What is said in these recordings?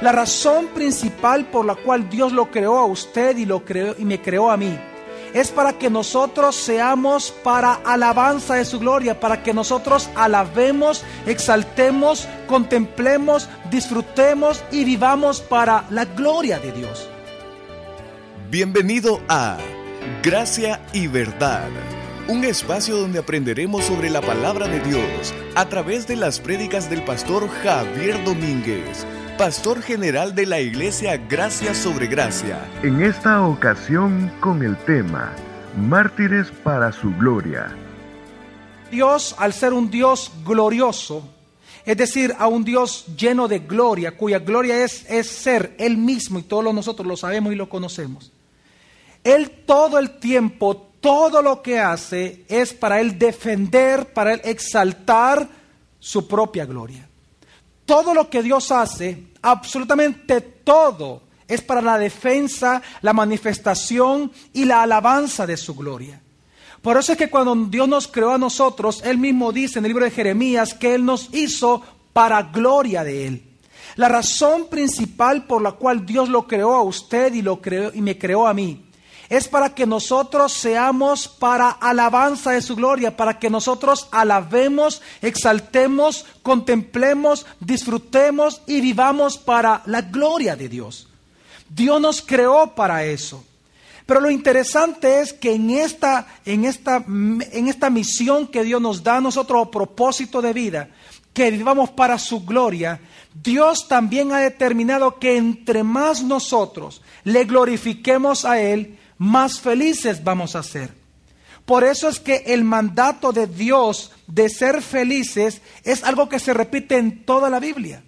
La razón principal por la cual Dios lo creó a usted y, lo creó, y me creó a mí es para que nosotros seamos para alabanza de su gloria, para que nosotros alabemos, exaltemos, contemplemos, disfrutemos y vivamos para la gloria de Dios. Bienvenido a Gracia y Verdad, un espacio donde aprenderemos sobre la palabra de Dios a través de las prédicas del pastor Javier Domínguez pastor general de la iglesia Gracia sobre Gracia. En esta ocasión con el tema Mártires para su gloria. Dios, al ser un Dios glorioso, es decir, a un Dios lleno de gloria, cuya gloria es, es ser Él mismo y todos nosotros lo sabemos y lo conocemos. Él todo el tiempo, todo lo que hace es para Él defender, para Él exaltar su propia gloria. Todo lo que Dios hace, absolutamente todo, es para la defensa, la manifestación y la alabanza de su gloria. Por eso es que cuando Dios nos creó a nosotros, Él mismo dice en el libro de Jeremías que Él nos hizo para gloria de Él. La razón principal por la cual Dios lo creó a usted y, lo creó, y me creó a mí es para que nosotros seamos para alabanza de su gloria, para que nosotros alabemos, exaltemos, contemplemos, disfrutemos y vivamos para la gloria de Dios. Dios nos creó para eso. Pero lo interesante es que en esta, en esta, en esta misión que Dios nos da a nosotros, propósito de vida, que vivamos para su gloria, Dios también ha determinado que entre más nosotros le glorifiquemos a Él, más felices vamos a ser. Por eso es que el mandato de Dios de ser felices es algo que se repite en toda la Biblia.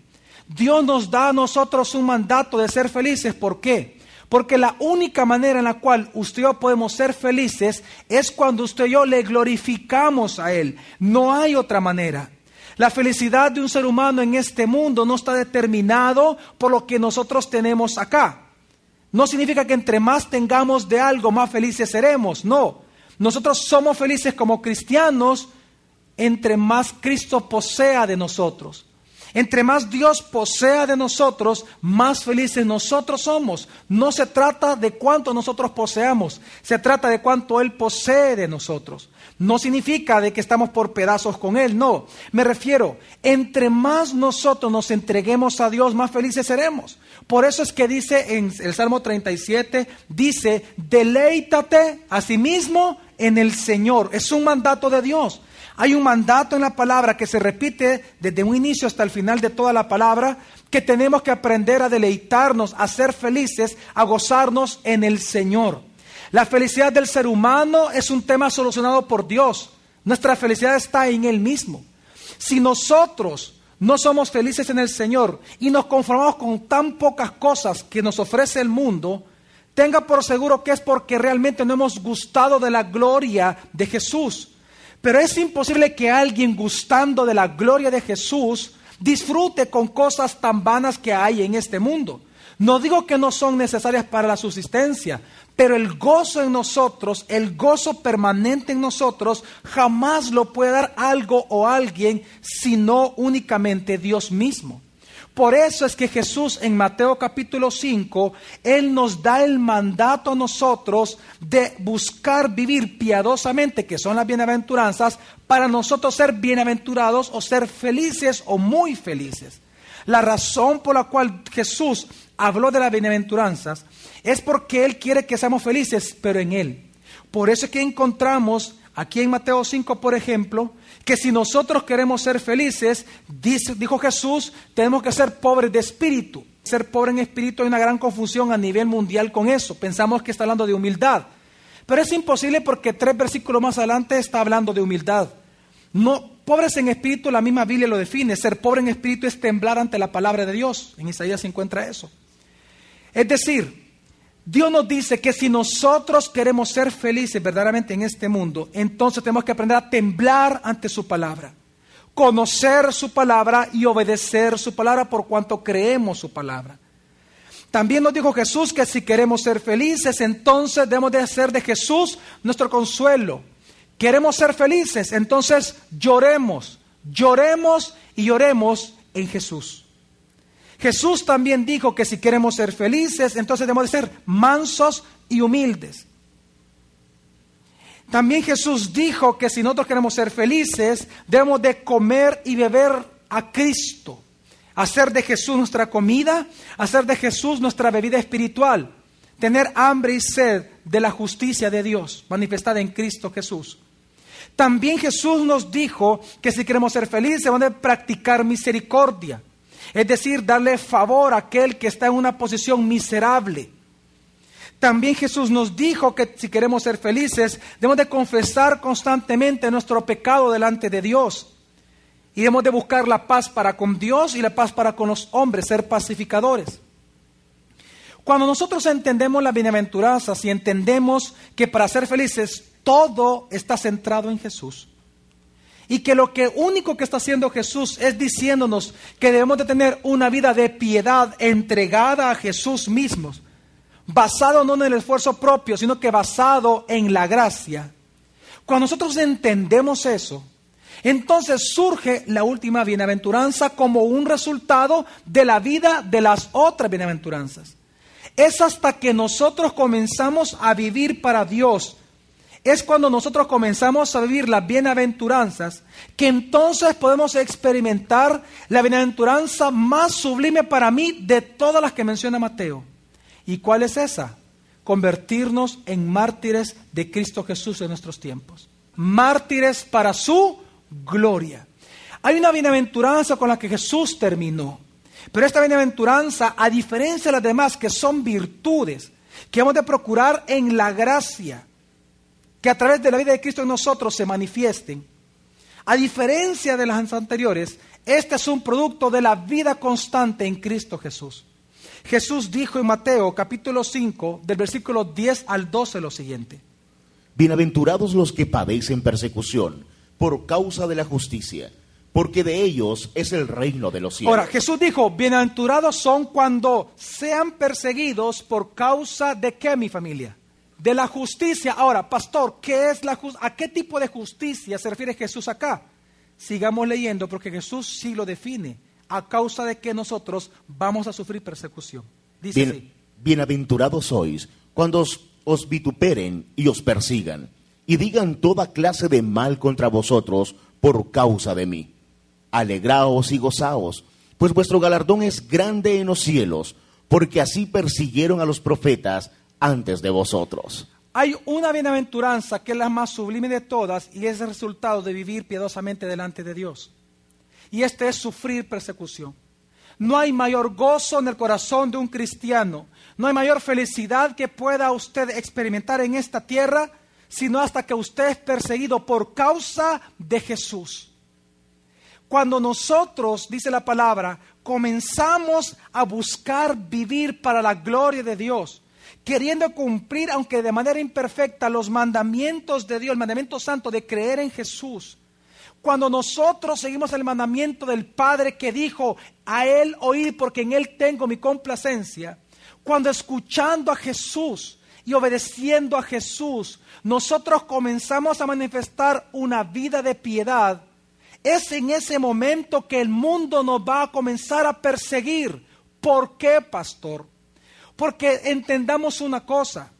Dios nos da a nosotros un mandato de ser felices. ¿Por qué? Porque la única manera en la cual usted y yo podemos ser felices es cuando usted y yo le glorificamos a Él. No hay otra manera. La felicidad de un ser humano en este mundo no está determinado por lo que nosotros tenemos acá. No significa que entre más tengamos de algo, más felices seremos. No. Nosotros somos felices como cristianos entre más Cristo posea de nosotros. Entre más Dios posea de nosotros, más felices nosotros somos. No se trata de cuánto nosotros poseamos, se trata de cuánto Él posee de nosotros. No significa de que estamos por pedazos con Él, no. Me refiero, entre más nosotros nos entreguemos a Dios, más felices seremos. Por eso es que dice en el Salmo 37, dice, deleítate a sí mismo en el Señor. Es un mandato de Dios. Hay un mandato en la palabra que se repite desde un inicio hasta el final de toda la palabra, que tenemos que aprender a deleitarnos, a ser felices, a gozarnos en el Señor. La felicidad del ser humano es un tema solucionado por Dios. Nuestra felicidad está en Él mismo. Si nosotros no somos felices en el Señor y nos conformamos con tan pocas cosas que nos ofrece el mundo, tenga por seguro que es porque realmente no hemos gustado de la gloria de Jesús. Pero es imposible que alguien gustando de la gloria de Jesús disfrute con cosas tan vanas que hay en este mundo. No digo que no son necesarias para la subsistencia, pero el gozo en nosotros, el gozo permanente en nosotros, jamás lo puede dar algo o alguien, sino únicamente Dios mismo. Por eso es que Jesús en Mateo capítulo 5, Él nos da el mandato a nosotros de buscar vivir piadosamente, que son las bienaventuranzas, para nosotros ser bienaventurados o ser felices o muy felices. La razón por la cual Jesús habló de las bienaventuranzas es porque Él quiere que seamos felices, pero en Él. Por eso es que encontramos aquí en Mateo 5, por ejemplo, que si nosotros queremos ser felices, dijo Jesús, tenemos que ser pobres de espíritu. Ser pobre en espíritu hay una gran confusión a nivel mundial con eso. Pensamos que está hablando de humildad. Pero es imposible porque tres versículos más adelante está hablando de humildad. No, pobres en espíritu, la misma Biblia lo define. Ser pobre en espíritu es temblar ante la palabra de Dios. En Isaías se encuentra eso. Es decir, Dios nos dice que si nosotros queremos ser felices verdaderamente en este mundo, entonces tenemos que aprender a temblar ante su palabra, conocer su palabra y obedecer su palabra por cuanto creemos su palabra. También nos dijo Jesús que si queremos ser felices, entonces debemos de hacer de Jesús nuestro consuelo. Queremos ser felices, entonces lloremos, lloremos y lloremos en Jesús. Jesús también dijo que si queremos ser felices, entonces debemos de ser mansos y humildes. También Jesús dijo que si nosotros queremos ser felices, debemos de comer y beber a Cristo. Hacer de Jesús nuestra comida, hacer de Jesús nuestra bebida espiritual. Tener hambre y sed de la justicia de Dios manifestada en Cristo Jesús. También Jesús nos dijo que si queremos ser felices, debemos de practicar misericordia. Es decir, darle favor a aquel que está en una posición miserable. También Jesús nos dijo que si queremos ser felices, debemos de confesar constantemente nuestro pecado delante de Dios. Y debemos de buscar la paz para con Dios y la paz para con los hombres, ser pacificadores. Cuando nosotros entendemos la bienaventuranza, y entendemos que para ser felices todo está centrado en Jesús, y que lo que único que está haciendo Jesús es diciéndonos que debemos de tener una vida de piedad entregada a Jesús mismo, basado no en el esfuerzo propio, sino que basado en la gracia. Cuando nosotros entendemos eso, entonces surge la última bienaventuranza como un resultado de la vida de las otras bienaventuranzas. Es hasta que nosotros comenzamos a vivir para Dios, es cuando nosotros comenzamos a vivir las bienaventuranzas que entonces podemos experimentar la bienaventuranza más sublime para mí de todas las que menciona Mateo. ¿Y cuál es esa? Convertirnos en mártires de Cristo Jesús en nuestros tiempos. Mártires para su gloria. Hay una bienaventuranza con la que Jesús terminó. Pero esta bienaventuranza, a diferencia de las demás, que son virtudes, que hemos de procurar en la gracia, que a través de la vida de Cristo en nosotros se manifiesten. A diferencia de las anteriores, este es un producto de la vida constante en Cristo Jesús. Jesús dijo en Mateo capítulo 5, del versículo 10 al 12 lo siguiente. Bienaventurados los que padecen persecución por causa de la justicia, porque de ellos es el reino de los cielos. Ahora, Jesús dijo, bienaventurados son cuando sean perseguidos por causa de qué, mi familia? De la justicia. Ahora, pastor, ¿qué es la ¿a qué tipo de justicia se refiere Jesús acá? Sigamos leyendo porque Jesús sí lo define, a causa de que nosotros vamos a sufrir persecución. Dice Bienaventurados sois cuando os, os vituperen y os persigan y digan toda clase de mal contra vosotros por causa de mí. Alegraos y gozaos, pues vuestro galardón es grande en los cielos, porque así persiguieron a los profetas antes de vosotros. Hay una bienaventuranza que es la más sublime de todas y es el resultado de vivir piadosamente delante de Dios. Y este es sufrir persecución. No hay mayor gozo en el corazón de un cristiano, no hay mayor felicidad que pueda usted experimentar en esta tierra, sino hasta que usted es perseguido por causa de Jesús. Cuando nosotros, dice la palabra, comenzamos a buscar vivir para la gloria de Dios, queriendo cumplir, aunque de manera imperfecta, los mandamientos de Dios, el mandamiento santo de creer en Jesús. Cuando nosotros seguimos el mandamiento del Padre que dijo, a Él oír porque en Él tengo mi complacencia, cuando escuchando a Jesús y obedeciendo a Jesús, nosotros comenzamos a manifestar una vida de piedad, es en ese momento que el mundo nos va a comenzar a perseguir. ¿Por qué, pastor? Porque entendamos una cosa,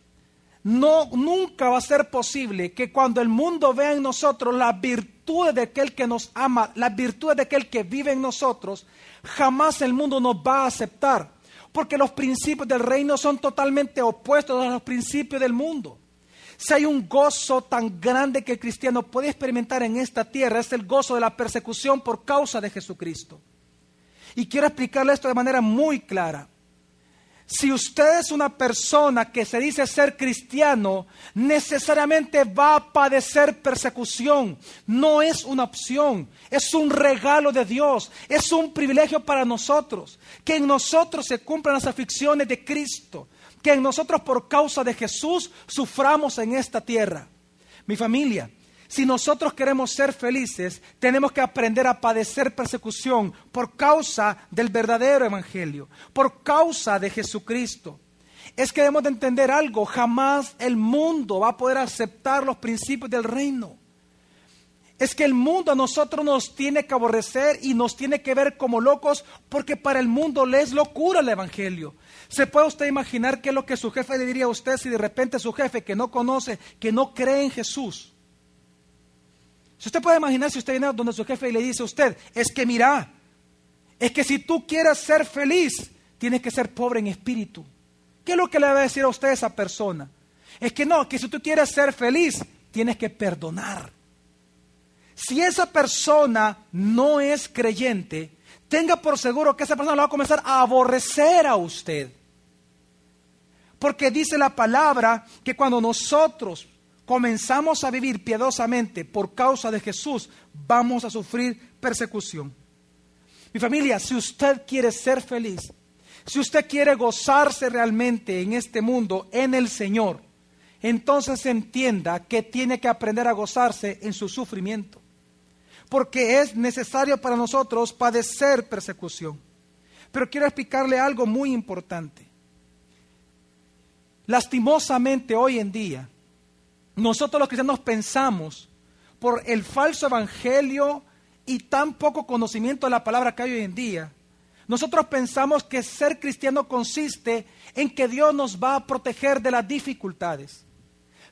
no, nunca va a ser posible que cuando el mundo vea en nosotros las virtudes de aquel que nos ama, las virtudes de aquel que vive en nosotros, jamás el mundo nos va a aceptar. Porque los principios del reino son totalmente opuestos a los principios del mundo. Si hay un gozo tan grande que el cristiano puede experimentar en esta tierra, es el gozo de la persecución por causa de Jesucristo. Y quiero explicarle esto de manera muy clara. Si usted es una persona que se dice ser cristiano, necesariamente va a padecer persecución. No es una opción, es un regalo de Dios, es un privilegio para nosotros. Que en nosotros se cumplan las aflicciones de Cristo, que en nosotros por causa de Jesús suframos en esta tierra. Mi familia, si nosotros queremos ser felices, tenemos que aprender a padecer persecución por causa del verdadero evangelio, por causa de Jesucristo. Es que debemos de entender algo, jamás el mundo va a poder aceptar los principios del reino. es que el mundo a nosotros nos tiene que aborrecer y nos tiene que ver como locos porque para el mundo le es locura el Evangelio. ¿Se puede usted imaginar qué es lo que su jefe le diría a usted si de repente su jefe que no conoce, que no cree en Jesús? Si usted puede imaginar si usted viene donde su jefe y le dice a usted, es que mira, es que si tú quieres ser feliz, tienes que ser pobre en espíritu. ¿Qué es lo que le va a decir a usted esa persona? Es que no, que si tú quieres ser feliz, tienes que perdonar. Si esa persona no es creyente, tenga por seguro que esa persona va a comenzar a aborrecer a usted. Porque dice la palabra que cuando nosotros comenzamos a vivir piadosamente por causa de Jesús, vamos a sufrir persecución. Mi familia, si usted quiere ser feliz, si usted quiere gozarse realmente en este mundo, en el Señor, entonces entienda que tiene que aprender a gozarse en su sufrimiento porque es necesario para nosotros padecer persecución. Pero quiero explicarle algo muy importante. Lastimosamente hoy en día, nosotros los cristianos pensamos por el falso evangelio y tan poco conocimiento de la palabra que hay hoy en día, nosotros pensamos que ser cristiano consiste en que Dios nos va a proteger de las dificultades.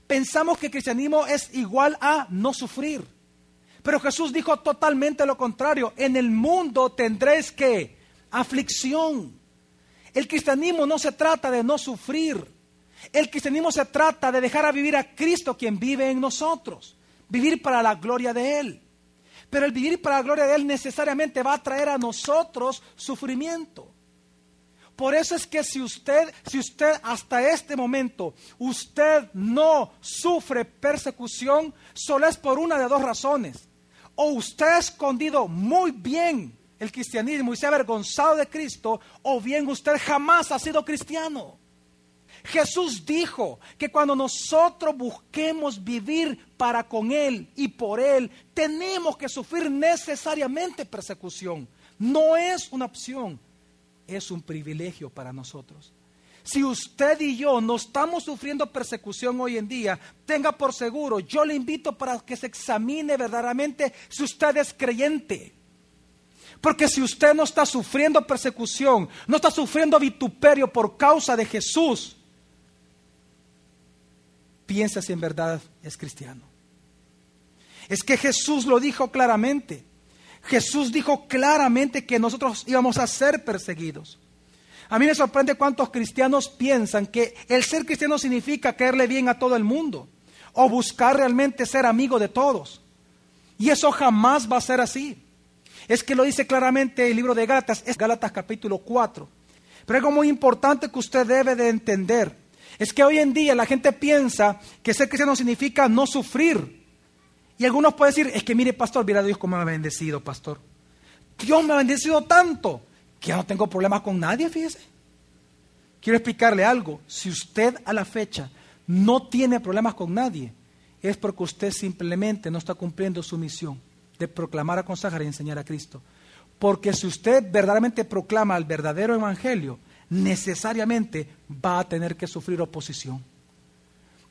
Pensamos que cristianismo es igual a no sufrir. Pero Jesús dijo totalmente lo contrario. En el mundo tendréis que aflicción. El cristianismo no se trata de no sufrir. El cristianismo se trata de dejar a vivir a Cristo quien vive en nosotros. Vivir para la gloria de Él. Pero el vivir para la gloria de Él necesariamente va a traer a nosotros sufrimiento. Por eso es que si usted, si usted hasta este momento, usted no sufre persecución, solo es por una de dos razones o usted ha escondido muy bien el cristianismo y se ha avergonzado de Cristo, o bien usted jamás ha sido cristiano. Jesús dijo que cuando nosotros busquemos vivir para con Él y por Él, tenemos que sufrir necesariamente persecución. No es una opción, es un privilegio para nosotros. Si usted y yo no estamos sufriendo persecución hoy en día, tenga por seguro, yo le invito para que se examine verdaderamente si usted es creyente. Porque si usted no está sufriendo persecución, no está sufriendo vituperio por causa de Jesús, piensa si en verdad es cristiano. Es que Jesús lo dijo claramente. Jesús dijo claramente que nosotros íbamos a ser perseguidos. A mí me sorprende cuántos cristianos piensan que el ser cristiano significa caerle bien a todo el mundo o buscar realmente ser amigo de todos. Y eso jamás va a ser así. Es que lo dice claramente el libro de Gálatas, es Gálatas capítulo 4. Pero algo muy importante que usted debe de entender es que hoy en día la gente piensa que ser cristiano significa no sufrir. Y algunos pueden decir, es que mire pastor, mira Dios cómo me ha bendecido, pastor. Dios me ha bendecido tanto que ya no tengo problemas con nadie, fíjese. Quiero explicarle algo. Si usted a la fecha no tiene problemas con nadie, es porque usted simplemente no está cumpliendo su misión de proclamar, a consagrar y enseñar a Cristo. Porque si usted verdaderamente proclama el verdadero evangelio, necesariamente va a tener que sufrir oposición.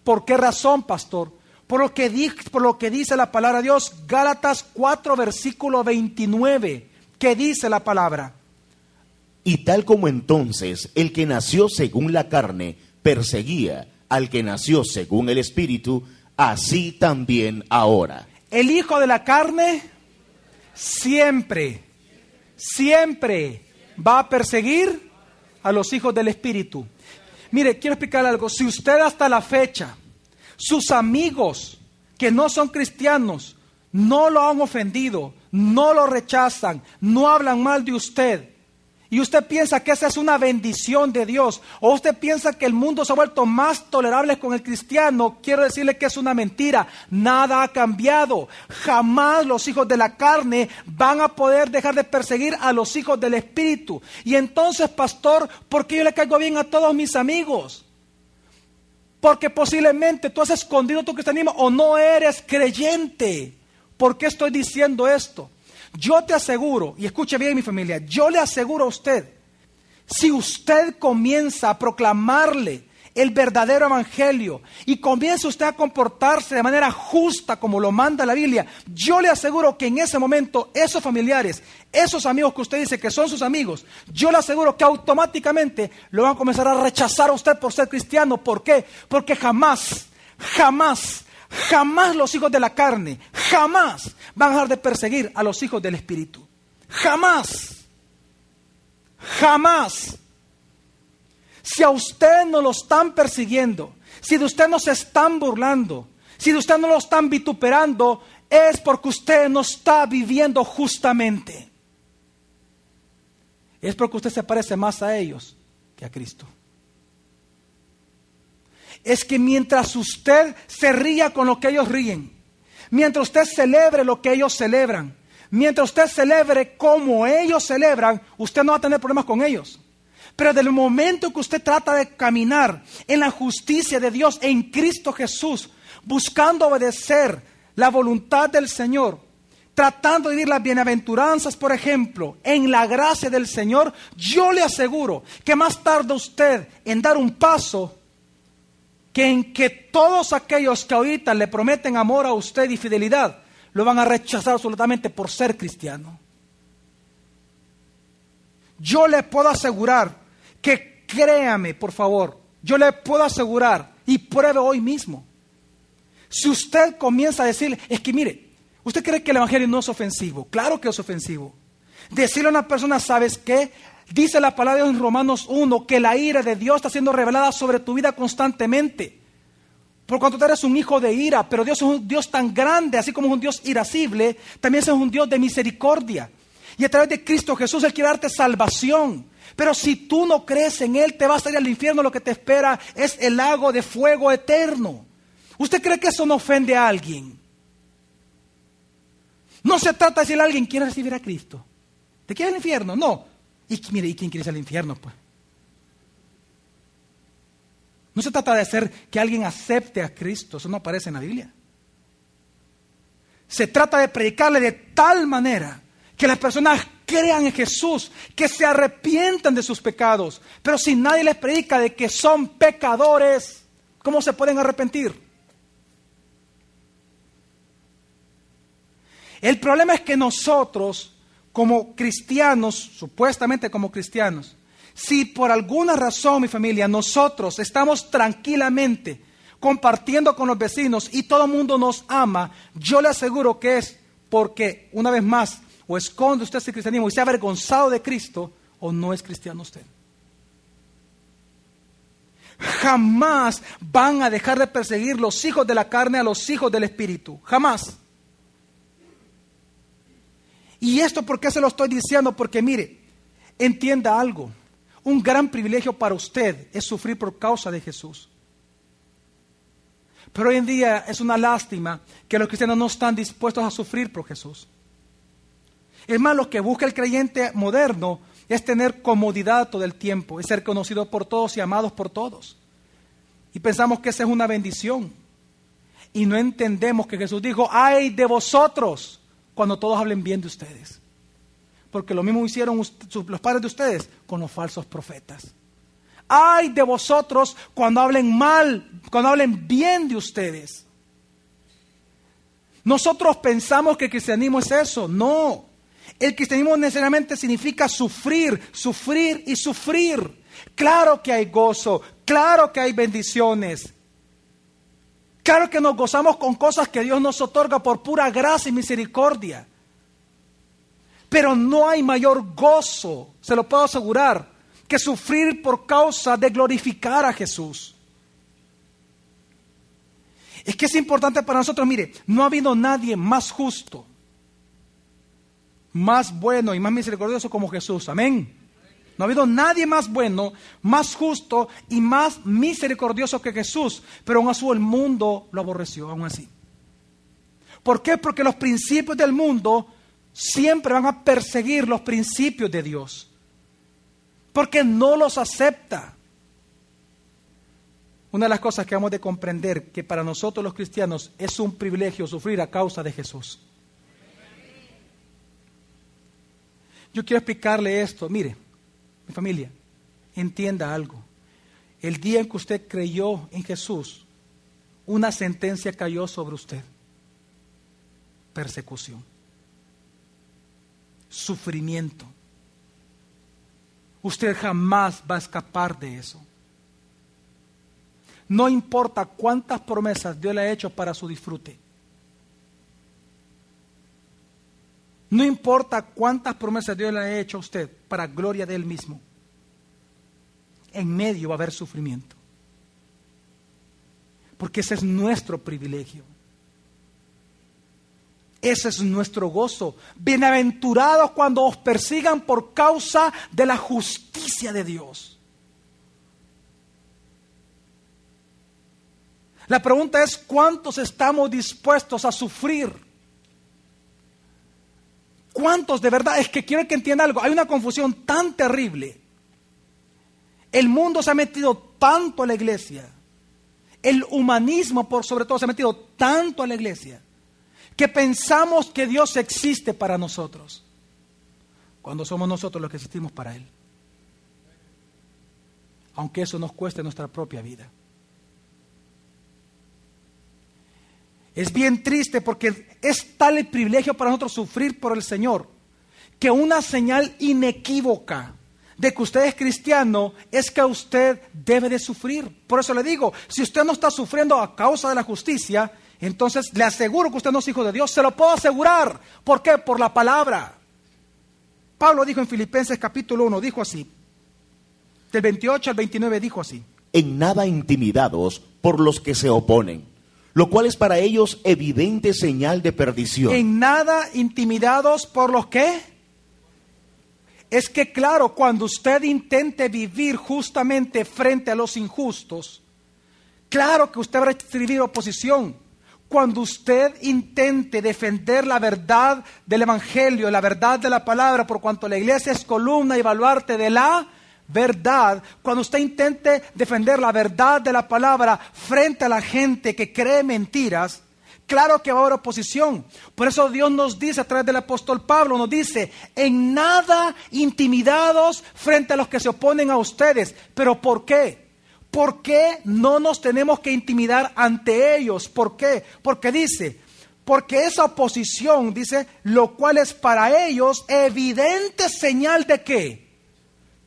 ¿Por qué razón, pastor? Por lo que, por lo que dice la palabra de Dios, Gálatas 4, versículo 29, que dice la palabra. Y tal como entonces el que nació según la carne perseguía al que nació según el Espíritu, así también ahora. El hijo de la carne siempre, siempre va a perseguir a los hijos del Espíritu. Mire, quiero explicar algo. Si usted hasta la fecha, sus amigos que no son cristianos, no lo han ofendido, no lo rechazan, no hablan mal de usted, y usted piensa que esa es una bendición de Dios, o usted piensa que el mundo se ha vuelto más tolerable con el cristiano, quiero decirle que es una mentira. Nada ha cambiado. Jamás los hijos de la carne van a poder dejar de perseguir a los hijos del Espíritu. Y entonces, pastor, ¿por qué yo le caigo bien a todos mis amigos? Porque posiblemente tú has escondido tu cristianismo o no eres creyente. ¿Por qué estoy diciendo esto? Yo te aseguro, y escuche bien mi familia, yo le aseguro a usted, si usted comienza a proclamarle el verdadero evangelio y comience usted a comportarse de manera justa como lo manda la Biblia, yo le aseguro que en ese momento esos familiares, esos amigos que usted dice que son sus amigos, yo le aseguro que automáticamente lo van a comenzar a rechazar a usted por ser cristiano. ¿Por qué? Porque jamás, jamás, jamás los hijos de la carne, jamás van a dejar de perseguir a los hijos del Espíritu. Jamás. Jamás. Si a usted no lo están persiguiendo, si de usted no se están burlando, si de usted no lo están vituperando, es porque usted no está viviendo justamente. Es porque usted se parece más a ellos que a Cristo. Es que mientras usted se ría con lo que ellos ríen, mientras usted celebre lo que ellos celebran, mientras usted celebre como ellos celebran, usted no va a tener problemas con ellos. Pero del momento que usted trata de caminar en la justicia de Dios en Cristo Jesús, buscando obedecer la voluntad del Señor, tratando de vivir las bienaventuranzas, por ejemplo, en la gracia del Señor, yo le aseguro que más tarde usted en dar un paso, que en que todos aquellos que ahorita le prometen amor a usted y fidelidad, lo van a rechazar absolutamente por ser cristiano. Yo le puedo asegurar que créame, por favor, yo le puedo asegurar y pruebe hoy mismo. Si usted comienza a decir, es que mire, usted cree que el Evangelio no es ofensivo, claro que es ofensivo. Decirle a una persona, ¿sabes qué? Dice la palabra en Romanos 1 que la ira de Dios está siendo revelada sobre tu vida constantemente. Por cuanto tú eres un hijo de ira, pero Dios es un Dios tan grande, así como es un Dios irascible, también es un Dios de misericordia. Y a través de Cristo Jesús Él quiere darte salvación. Pero si tú no crees en Él, te vas a ir al infierno. Lo que te espera es el lago de fuego eterno. ¿Usted cree que eso no ofende a alguien? No se trata de decir a alguien quiere recibir a Cristo. ¿Te quiere al infierno? No. Y mire, ¿y quién quiere ir al infierno? Pues. No se trata de hacer que alguien acepte a Cristo. Eso no aparece en la Biblia. Se trata de predicarle de tal manera que las personas crean en Jesús, que se arrepientan de sus pecados. Pero si nadie les predica de que son pecadores, ¿cómo se pueden arrepentir? El problema es que nosotros, como cristianos, supuestamente como cristianos, si por alguna razón, mi familia, nosotros estamos tranquilamente compartiendo con los vecinos y todo el mundo nos ama, yo le aseguro que es porque, una vez más, o esconde usted ese cristianismo y se ha avergonzado de Cristo, o no es cristiano usted. Jamás van a dejar de perseguir los hijos de la carne a los hijos del Espíritu. Jamás. Y esto, ¿por qué se lo estoy diciendo? Porque mire, entienda algo. Un gran privilegio para usted es sufrir por causa de Jesús. Pero hoy en día es una lástima que los cristianos no están dispuestos a sufrir por Jesús. Es más, lo que busca el creyente moderno es tener comodidad todo el tiempo, es ser conocido por todos y amados por todos. Y pensamos que esa es una bendición. Y no entendemos que Jesús dijo, ay de vosotros cuando todos hablen bien de ustedes. Porque lo mismo hicieron los padres de ustedes con los falsos profetas. Ay de vosotros cuando hablen mal, cuando hablen bien de ustedes. Nosotros pensamos que el cristianismo es eso. No. El cristianismo necesariamente significa sufrir, sufrir y sufrir. Claro que hay gozo, claro que hay bendiciones. Claro que nos gozamos con cosas que Dios nos otorga por pura gracia y misericordia. Pero no hay mayor gozo, se lo puedo asegurar, que sufrir por causa de glorificar a Jesús. Es que es importante para nosotros, mire, no ha habido nadie más justo más bueno y más misericordioso como Jesús. Amén. No ha habido nadie más bueno, más justo y más misericordioso que Jesús, pero aún así el mundo lo aborreció, aún así. ¿Por qué? Porque los principios del mundo siempre van a perseguir los principios de Dios, porque no los acepta. Una de las cosas que hemos de comprender que para nosotros los cristianos es un privilegio sufrir a causa de Jesús. Yo quiero explicarle esto. Mire, mi familia, entienda algo. el día en que usted creyó en Jesús, una sentencia cayó sobre usted. Persecución. Sufrimiento. Usted jamás va a escapar de eso. No importa cuántas promesas Dios le ha hecho para su disfrute. No importa cuántas promesas Dios le ha hecho a usted para gloria de Él mismo. En medio va a haber sufrimiento. Porque ese es nuestro privilegio. Ese es nuestro gozo. Bienaventurados cuando os persigan por causa de la justicia de Dios. La pregunta es, ¿cuántos estamos dispuestos a sufrir? ¿Cuántos de verdad? Es que quiero que entienda algo. Hay una confusión tan terrible. El mundo se ha metido tanto a la iglesia. El humanismo, por sobre todo, se ha metido tanto a la iglesia. Que pensamos que Dios existe para nosotros. Cuando somos nosotros los que existimos para Él. Aunque eso nos cueste nuestra propia vida. Es bien triste porque es tal el privilegio para nosotros sufrir por el Señor que una señal inequívoca de que usted es cristiano es que usted debe de sufrir. Por eso le digo, si usted no está sufriendo a causa de la justicia, entonces le aseguro que usted no es hijo de Dios. Se lo puedo asegurar. ¿Por qué? Por la palabra. Pablo dijo en Filipenses capítulo 1, dijo así. Del 28 al 29 dijo así. En nada intimidados por los que se oponen lo cual es para ellos evidente señal de perdición. En nada intimidados por los que. Es que claro, cuando usted intente vivir justamente frente a los injustos, claro que usted va a recibir oposición. Cuando usted intente defender la verdad del Evangelio, la verdad de la palabra, por cuanto la iglesia es columna y baluarte de la verdad, cuando usted intente defender la verdad de la palabra frente a la gente que cree mentiras, claro que va a haber oposición. Por eso Dios nos dice a través del apóstol Pablo, nos dice, en nada intimidados frente a los que se oponen a ustedes. ¿Pero por qué? ¿Por qué no nos tenemos que intimidar ante ellos? ¿Por qué? Porque dice, porque esa oposición, dice, lo cual es para ellos evidente señal de qué?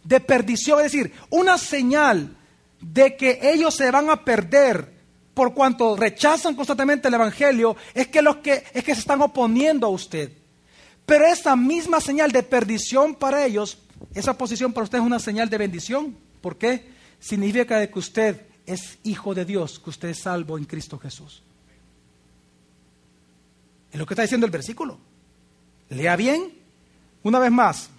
De perdición, es decir, una señal de que ellos se van a perder por cuanto rechazan constantemente el evangelio, es que los que es que se están oponiendo a usted. Pero esa misma señal de perdición para ellos, esa posición para usted es una señal de bendición. ¿Por qué? Significa que usted es hijo de Dios, que usted es salvo en Cristo Jesús. Es lo que está diciendo el versículo. Lea bien. Una vez más,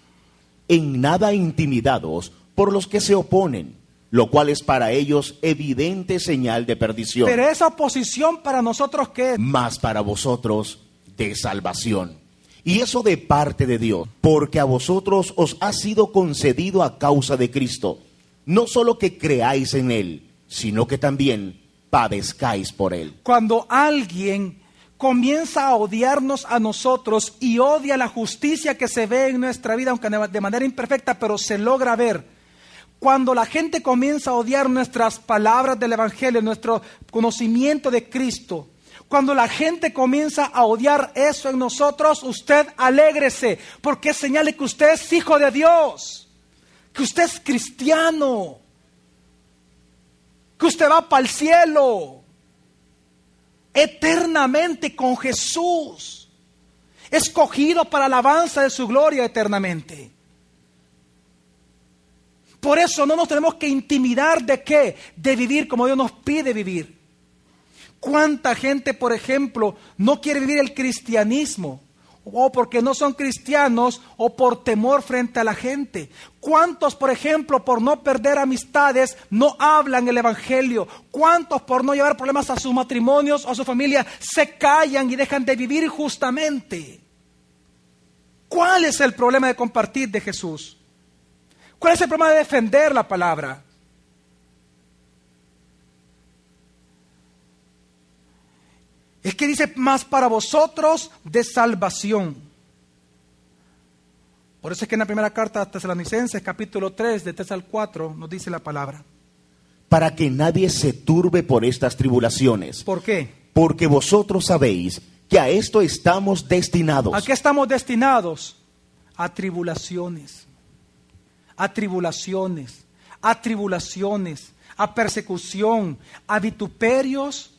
en nada intimidados por los que se oponen, lo cual es para ellos evidente señal de perdición. Pero esa oposición para nosotros qué es? Más para vosotros de salvación. Y eso de parte de Dios, porque a vosotros os ha sido concedido a causa de Cristo, no solo que creáis en Él, sino que también padezcáis por Él. Cuando alguien comienza a odiarnos a nosotros y odia la justicia que se ve en nuestra vida, aunque de manera imperfecta, pero se logra ver. Cuando la gente comienza a odiar nuestras palabras del Evangelio, nuestro conocimiento de Cristo, cuando la gente comienza a odiar eso en nosotros, usted alégrese, porque es señal de que usted es hijo de Dios, que usted es cristiano, que usted va para el cielo eternamente con Jesús, escogido para alabanza de su gloria eternamente. Por eso no nos tenemos que intimidar de qué, de vivir como Dios nos pide vivir. ¿Cuánta gente, por ejemplo, no quiere vivir el cristianismo? O porque no son cristianos o por temor frente a la gente. ¿Cuántos, por ejemplo, por no perder amistades, no hablan el Evangelio? ¿Cuántos por no llevar problemas a sus matrimonios o a su familia se callan y dejan de vivir justamente? ¿Cuál es el problema de compartir de Jesús? ¿Cuál es el problema de defender la palabra? Es que dice más para vosotros de salvación. Por eso es que en la primera carta a Tesalonicenses, capítulo 3, de 3 al 4, nos dice la palabra. para que nadie se turbe por estas tribulaciones. ¿Por qué? Porque vosotros sabéis que a esto estamos destinados. ¿A qué estamos destinados? A tribulaciones, a tribulaciones, a tribulaciones, a persecución, a vituperios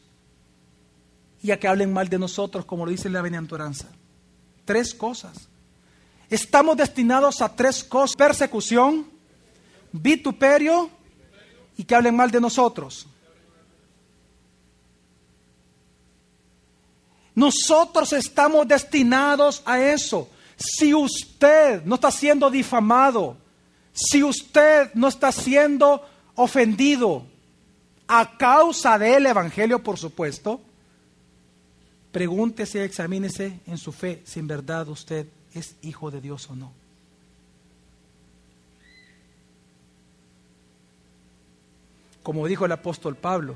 y a que hablen mal de nosotros, como lo dice la bienaventuranza. Tres cosas. Estamos destinados a tres cosas. Persecución, vituperio y que hablen mal de nosotros. Nosotros estamos destinados a eso. Si usted no está siendo difamado, si usted no está siendo ofendido a causa del Evangelio, por supuesto, pregúntese, examínese en su fe si en verdad usted es hijo de Dios o no. Como dijo el apóstol Pablo,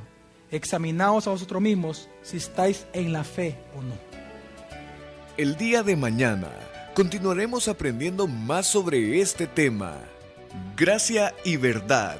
examinaos a vosotros mismos si estáis en la fe o no. El día de mañana continuaremos aprendiendo más sobre este tema. Gracia y verdad